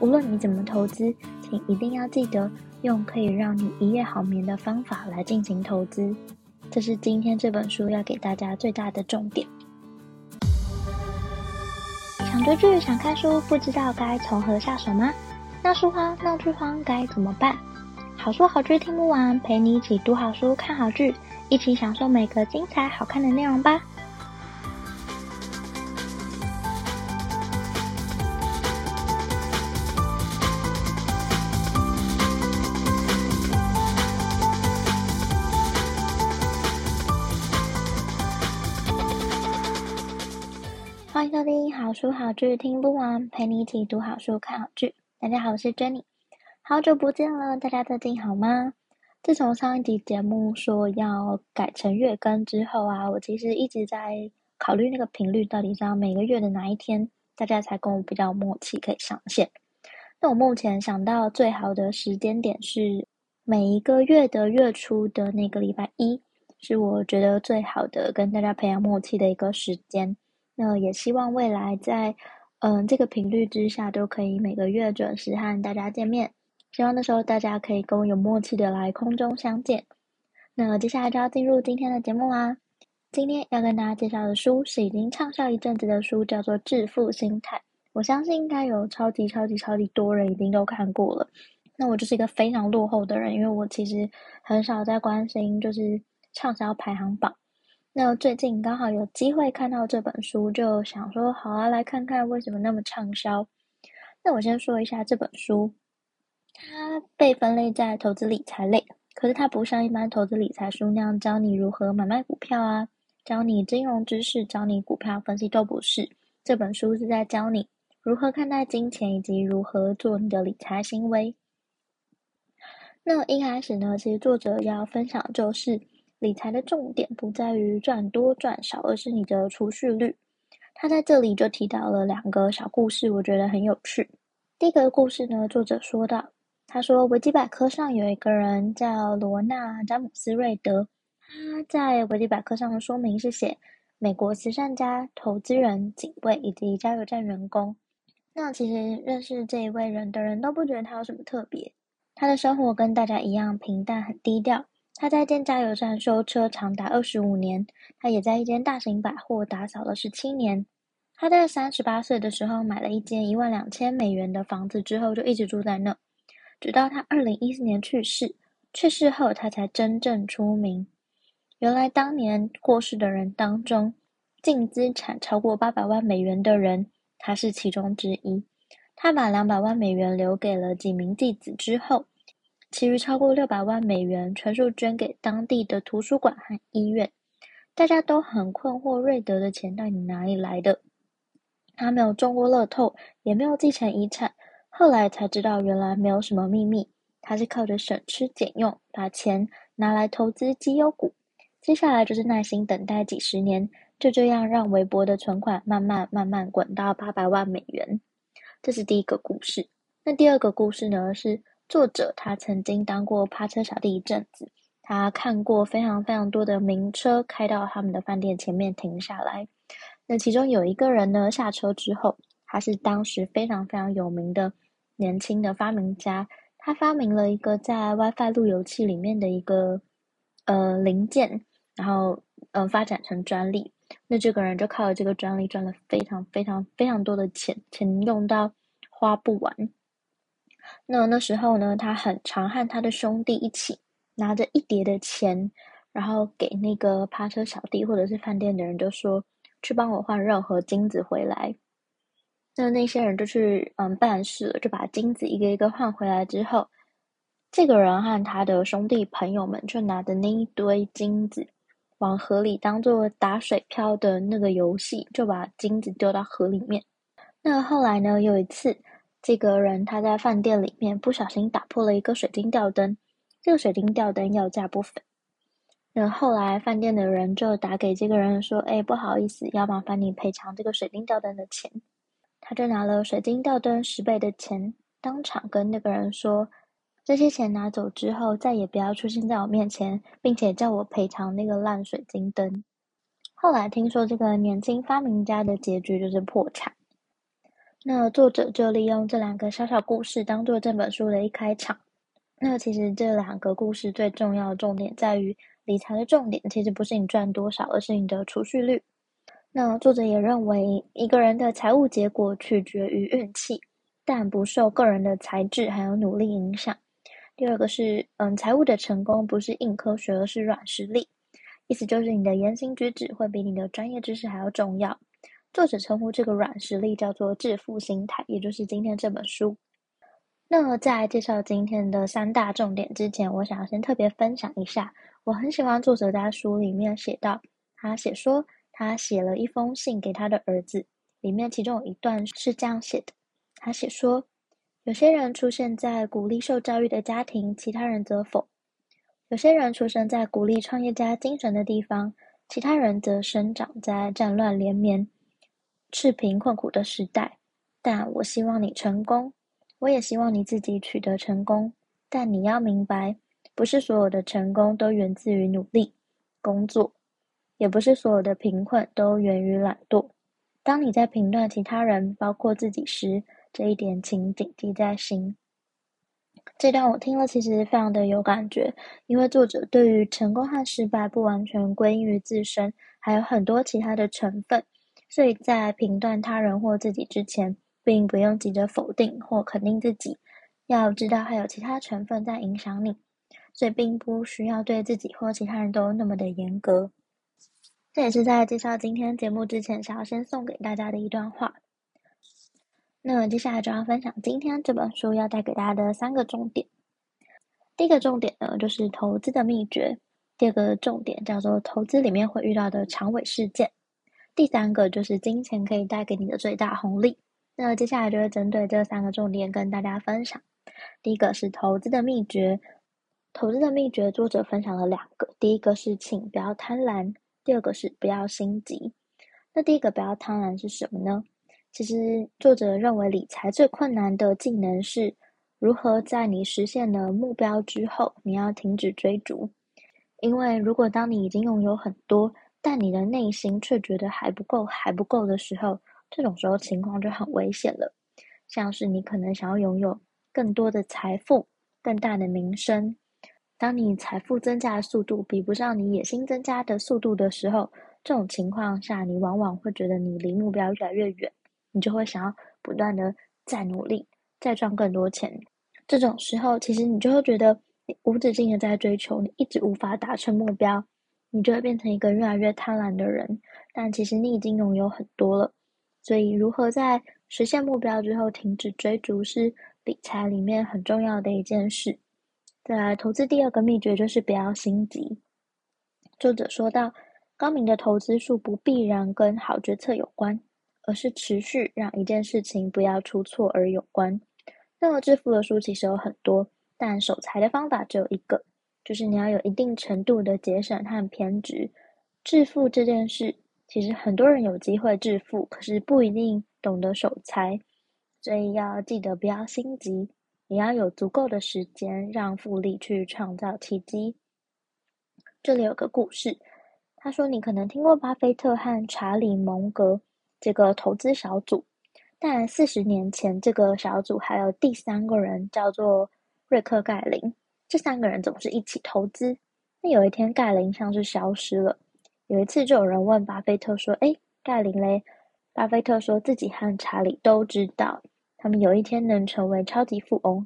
无论你怎么投资，请一定要记得用可以让你一夜好眠的方法来进行投资。这是今天这本书要给大家最大的重点。想追剧、想看书，不知道该从何下手吗？闹书荒、闹剧荒该怎么办？好书好剧听不完，陪你一起读好书、看好剧，一起享受每个精彩好看的内容吧。书好剧听不完，陪你一起读好书、看好剧。大家好，我是 Jenny，好久不见了，大家最近好吗？自从上一集节目说要改成月更之后啊，我其实一直在考虑那个频率到底是要每个月的哪一天，大家才跟我比较默契可以上线。那我目前想到最好的时间点是每一个月的月初的那个礼拜一，是我觉得最好的跟大家培养默契的一个时间。那也希望未来在嗯这个频率之下，都可以每个月准时和大家见面。希望那时候大家可以跟我有默契的来空中相见。那接下来就要进入今天的节目啦。今天要跟大家介绍的书是已经畅销一阵子的书，叫做《致富心态》。我相信应该有超级超级超级多人一定都看过了。那我就是一个非常落后的人，因为我其实很少在关心就是畅销排行榜。那最近刚好有机会看到这本书，就想说好啊，来看看为什么那么畅销。那我先说一下这本书，它被分类在投资理财类，可是它不像一般投资理财书那样教你如何买卖股票啊，教你金融知识，教你股票分析都不是。这本书是在教你如何看待金钱，以及如何做你的理财行为。那一开始呢，其实作者要分享就是。理财的重点不在于赚多赚少，而是你的储蓄率。他在这里就提到了两个小故事，我觉得很有趣。第一个故事呢，作者说到，他说维基百科上有一个人叫罗纳·詹姆斯·瑞德，他在维基百科上的说明是写美国慈善家、投资人、警卫以及加油站员工。那其实认识这一位人的人都不觉得他有什么特别，他的生活跟大家一样平淡，很低调。他在一间加油站修车长达二十五年，他也在一间大型百货打扫了十七年。他在三十八岁的时候买了一间一万两千美元的房子，之后就一直住在那，直到他二零一四年去世。去世后，他才真正出名。原来当年过世的人当中，净资产超过八百万美元的人，他是其中之一。他把两百万美元留给了几名弟子之后。其余超过六百万美元全数捐给当地的图书馆和医院。大家都很困惑，瑞德的钱到底哪里来的？他没有中过乐透，也没有继承遗产。后来才知道，原来没有什么秘密，他是靠着省吃俭用，把钱拿来投资绩优股。接下来就是耐心等待几十年，就这样让微薄的存款慢慢慢慢滚到八百万美元。这是第一个故事。那第二个故事呢？是。作者他曾经当过趴车小弟一阵子，他看过非常非常多的名车开到他们的饭店前面停下来。那其中有一个人呢，下车之后，他是当时非常非常有名的年轻的发明家，他发明了一个在 WiFi 路由器里面的一个呃零件，然后、呃、发展成专利。那这个人就靠着这个专利赚了非常非常非常多的钱，钱用到花不完。那那时候呢，他很常和他的兄弟一起拿着一叠的钱，然后给那个趴车小弟或者是饭店的人，就说去帮我换任何金子回来。那那些人就去嗯办事了，就把金子一个一个换回来之后，这个人和他的兄弟朋友们就拿着那一堆金子往河里当做打水漂的那个游戏，就把金子丢到河里面。那后来呢，有一次。这个人他在饭店里面不小心打破了一个水晶吊灯，这个水晶吊灯要价不菲。那后来饭店的人就打给这个人说：“哎，不好意思，要麻烦你赔偿这个水晶吊灯的钱。”他就拿了水晶吊灯十倍的钱，当场跟那个人说：“这些钱拿走之后，再也不要出现在我面前，并且叫我赔偿那个烂水晶灯。”后来听说这个年轻发明家的结局就是破产。那作者就利用这两个小小故事当做这本书的一开场。那其实这两个故事最重要的重点在于，理财的重点其实不是你赚多少，而是你的储蓄率。那作者也认为，一个人的财务结果取决于运气，但不受个人的才智还有努力影响。第二个是，嗯，财务的成功不是硬科学，而是软实力。意思就是你的言行举止会比你的专业知识还要重要。作者称呼这个软实力叫做致富心态，也就是今天这本书。那在介绍今天的三大重点之前，我想要先特别分享一下，我很喜欢作者在书里面写到，他写说他写了一封信给他的儿子，里面其中有一段是这样写的，他写说，有些人出现在鼓励受教育的家庭，其他人则否；有些人出生在鼓励创业家精神的地方，其他人则生长在战乱连绵。赤贫困苦的时代，但我希望你成功，我也希望你自己取得成功。但你要明白，不是所有的成功都源自于努力工作，也不是所有的贫困都源于懒惰。当你在评断其他人，包括自己时，这一点请谨记在心。这段我听了，其实非常的有感觉，因为作者对于成功和失败不完全归因于自身，还有很多其他的成分。所以在评断他人或自己之前，并不用急着否定或肯定自己，要知道还有其他成分在影响你，所以并不需要对自己或其他人都那么的严格。这也是在介绍今天节目之前，想要先送给大家的一段话。那接下来就要分享今天这本书要带给大家的三个重点。第一个重点呢，就是投资的秘诀；第二个重点叫做投资里面会遇到的长尾事件。第三个就是金钱可以带给你的最大红利。那接下来就会针对这三个重点跟大家分享。第一个是投资的秘诀，投资的秘诀，作者分享了两个。第一个是请不要贪婪，第二个是不要心急。那第一个不要贪婪是什么呢？其实作者认为理财最困难的技能是如何在你实现了目标之后，你要停止追逐。因为如果当你已经拥有很多，但你的内心却觉得还不够，还不够的时候，这种时候情况就很危险了。像是你可能想要拥有更多的财富、更大的名声，当你财富增加的速度比不上你野心增加的速度的时候，这种情况下，你往往会觉得你离目标越来越远，你就会想要不断的再努力、再赚更多钱。这种时候，其实你就会觉得你无止境的在追求，你一直无法达成目标。你就会变成一个越来越贪婪的人，但其实你已经拥有很多了。所以，如何在实现目标之后停止追逐，是理财里面很重要的一件事。再来，投资第二个秘诀就是不要心急。作者说到，高明的投资术不必然跟好决策有关，而是持续让一件事情不要出错而有关。那么，致富的书其实有很多，但守财的方法只有一个。就是你要有一定程度的节省和偏执。致富这件事，其实很多人有机会致富，可是不一定懂得守财，所以要记得不要心急，你要有足够的时间让复利去创造奇迹。这里有个故事，他说你可能听过巴菲特和查理蒙格这个投资小组，但四十年前这个小组还有第三个人叫做瑞克盖林。这三个人总是一起投资。那有一天，盖林像是消失了。有一次，就有人问巴菲特说：“诶，盖林嘞？”巴菲特说自己和查理都知道，他们有一天能成为超级富翁。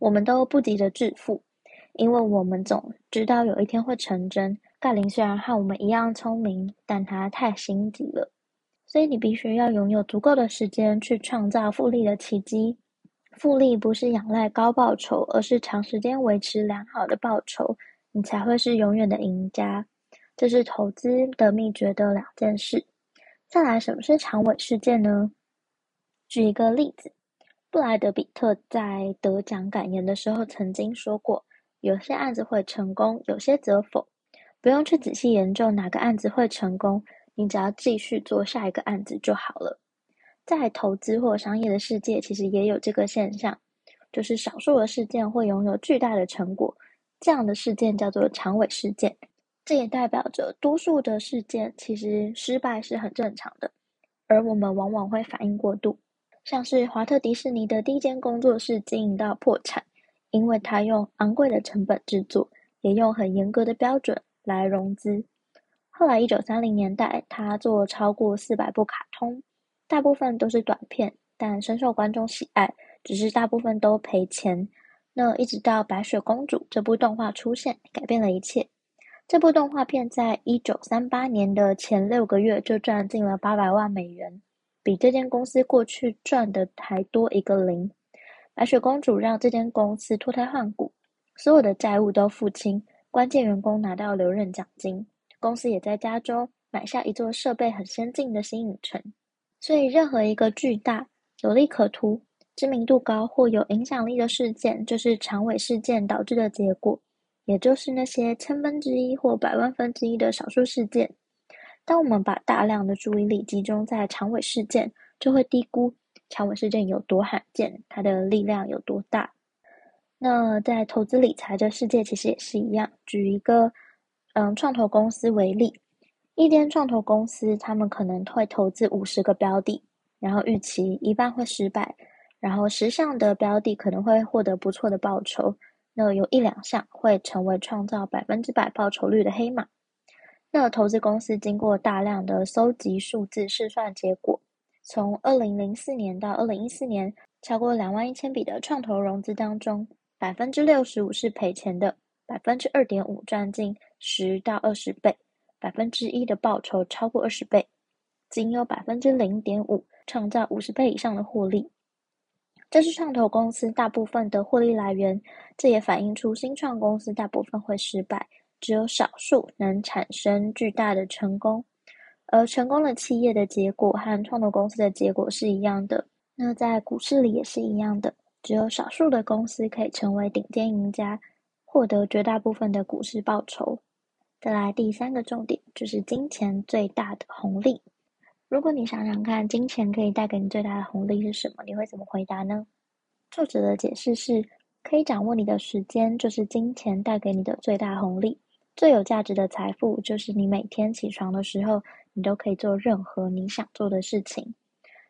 我们都不急着致富，因为我们总知道有一天会成真。盖林虽然和我们一样聪明，但他太心急了。所以你必须要拥有足够的时间去创造复利的奇迹。复利不是仰赖高报酬，而是长时间维持良好的报酬，你才会是永远的赢家。这是投资的秘诀的两件事。再来，什么是长尾事件呢？举一个例子，布莱德比特在得奖感言的时候曾经说过：“有些案子会成功，有些则否。不用去仔细研究哪个案子会成功，你只要继续做下一个案子就好了。”在投资或商业的世界，其实也有这个现象，就是少数的事件会拥有巨大的成果，这样的事件叫做长尾事件。这也代表着多数的事件其实失败是很正常的，而我们往往会反应过度。像是华特迪士尼的第一间工作室经营到破产，因为他用昂贵的成本制作，也用很严格的标准来融资。后来一九三零年代，他做超过四百部卡通，大部分都是短片，但深受观众喜爱，只是大部分都赔钱。那一直到《白雪公主》这部动画出现，改变了一切。这部动画片在一九三八年的前六个月就赚进了八百万美元，比这间公司过去赚的还多一个零。白雪公主让这间公司脱胎换骨，所有的债务都付清，关键员工拿到留任奖金，公司也在加州买下一座设备很先进的新影城。所以，任何一个巨大、有利可图。知名度高或有影响力的事件，就是长尾事件导致的结果，也就是那些千分之一或百万分之一的少数事件。当我们把大量的注意力集中在长尾事件，就会低估长尾事件有多罕见，它的力量有多大。那在投资理财这世界，其实也是一样。举一个嗯创投公司为例，一间创投公司，他们可能会投资五十个标的，然后预期一半会失败。然后十项的标的可能会获得不错的报酬，那有一两项会成为创造百分之百报酬率的黑马。那投资公司经过大量的搜集数字试算结果，从二零零四年到二零一四年，超过两万一千笔的创投融资当中，百分之六十五是赔钱的，百分之二点五赚进十到二十倍，百分之一的报酬超过二十倍，仅有百分之零点五创造五十倍以上的获利。这是创投公司大部分的获利来源，这也反映出新创公司大部分会失败，只有少数能产生巨大的成功。而成功的企业的结果和创投公司的结果是一样的，那在股市里也是一样的，只有少数的公司可以成为顶尖赢家，获得绝大部分的股市报酬。再来第三个重点，就是金钱最大的红利。如果你想想看，金钱可以带给你最大的红利是什么？你会怎么回答呢？作者的解释是：可以掌握你的时间，就是金钱带给你的最大红利。最有价值的财富，就是你每天起床的时候，你都可以做任何你想做的事情。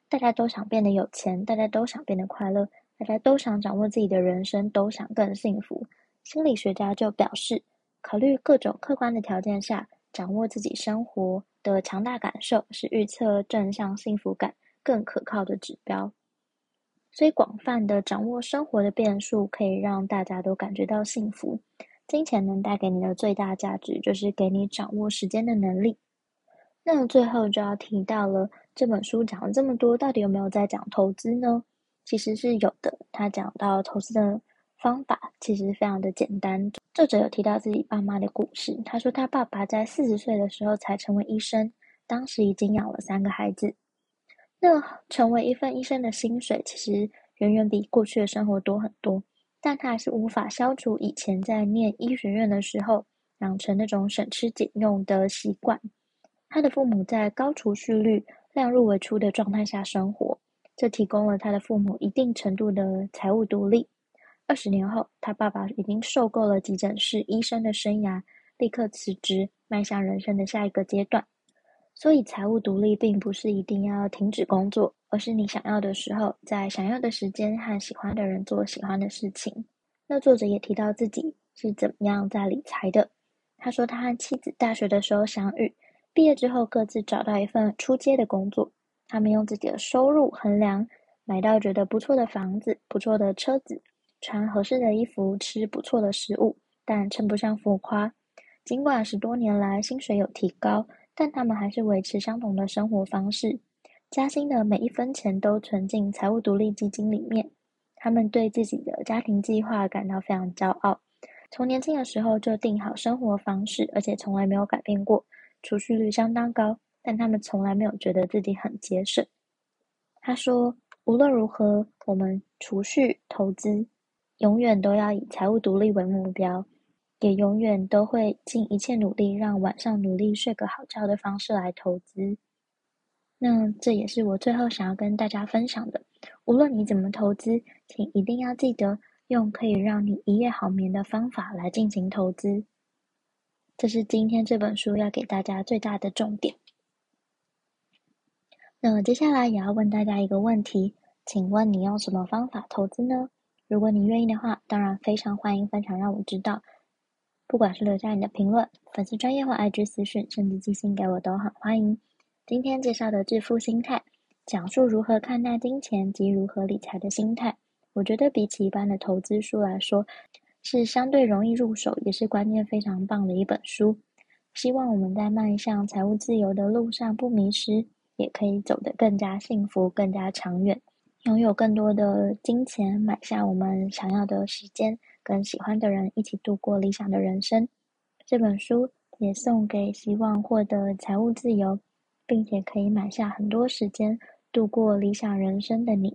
大家都想变得有钱，大家都想变得快乐，大家都想掌握自己的人生，都想更幸福。心理学家就表示，考虑各种客观的条件下，掌握自己生活的强大感受是预测正向幸福感更可靠的指标，所以广泛的掌握生活的变数可以让大家都感觉到幸福。金钱能带给你的最大价值就是给你掌握时间的能力。那最后就要提到了，这本书讲了这么多，到底有没有在讲投资呢？其实是有的，他讲到投资的方法其实非常的简单。作者有提到自己爸妈的故事。他说，他爸爸在四十岁的时候才成为医生，当时已经养了三个孩子。那成为一份医生的薪水其实远远比过去的生活多很多，但他还是无法消除以前在念医学院的时候养成那种省吃俭用的习惯。他的父母在高储蓄率、量入为出的状态下生活，这提供了他的父母一定程度的财务独立。二十年后，他爸爸已经受够了急诊室医生的生涯，立刻辞职，迈向人生的下一个阶段。所以，财务独立并不是一定要停止工作，而是你想要的时候，在想要的时间和喜欢的人做喜欢的事情。那作者也提到自己是怎么样在理财的。他说，他和妻子大学的时候相遇，毕业之后各自找到一份出街的工作。他们用自己的收入衡量，买到觉得不错的房子、不错的车子。穿合适的衣服，吃不错的食物，但称不上浮夸。尽管十多年来薪水有提高，但他们还是维持相同的生活方式。加薪的每一分钱都存进财务独立基金里面。他们对自己的家庭计划感到非常骄傲。从年轻的时候就定好生活方式，而且从来没有改变过。储蓄率相当高，但他们从来没有觉得自己很节省。他说：“无论如何，我们储蓄、投资。”永远都要以财务独立为目标，也永远都会尽一切努力让晚上努力睡个好觉的方式来投资。那这也是我最后想要跟大家分享的。无论你怎么投资，请一定要记得用可以让你一夜好眠的方法来进行投资。这是今天这本书要给大家最大的重点。那接下来也要问大家一个问题。请问你用什么方法投资呢？如果你愿意的话，当然非常欢迎分享，让我知道。不管是留下你的评论、粉丝专业或 IG 私讯，甚至寄信给我都很欢迎。今天介绍的致富心态，讲述如何看待金钱及如何理财的心态。我觉得比起一般的投资书来说，是相对容易入手，也是观念非常棒的一本书。希望我们在迈向财务自由的路上不迷失，也可以走得更加幸福、更加长远，拥有更多的金钱，买下我们想要的时间，跟喜欢的人一起度过理想的人生。这本书也送给希望获得财务自由，并且可以买下很多时间度过理想人生的你。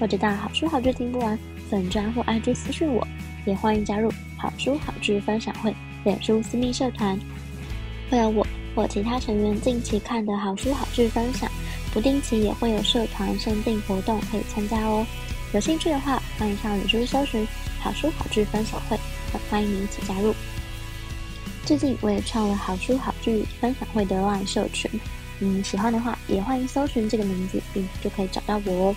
或者到好书好剧听不完粉专或 IG 私讯我，也欢迎加入好书好剧分享会脸书私密社团，会有我或其他成员近期看的好书好剧分享，不定期也会有社团限定活动可以参加哦。有兴趣的话，欢迎上脸书搜寻好书好剧分享会，很欢迎你一起加入。最近我也创了好书好剧分享会的 LINE 社群，嗯，喜欢的话也欢迎搜寻这个名字，并就可以找到我哦。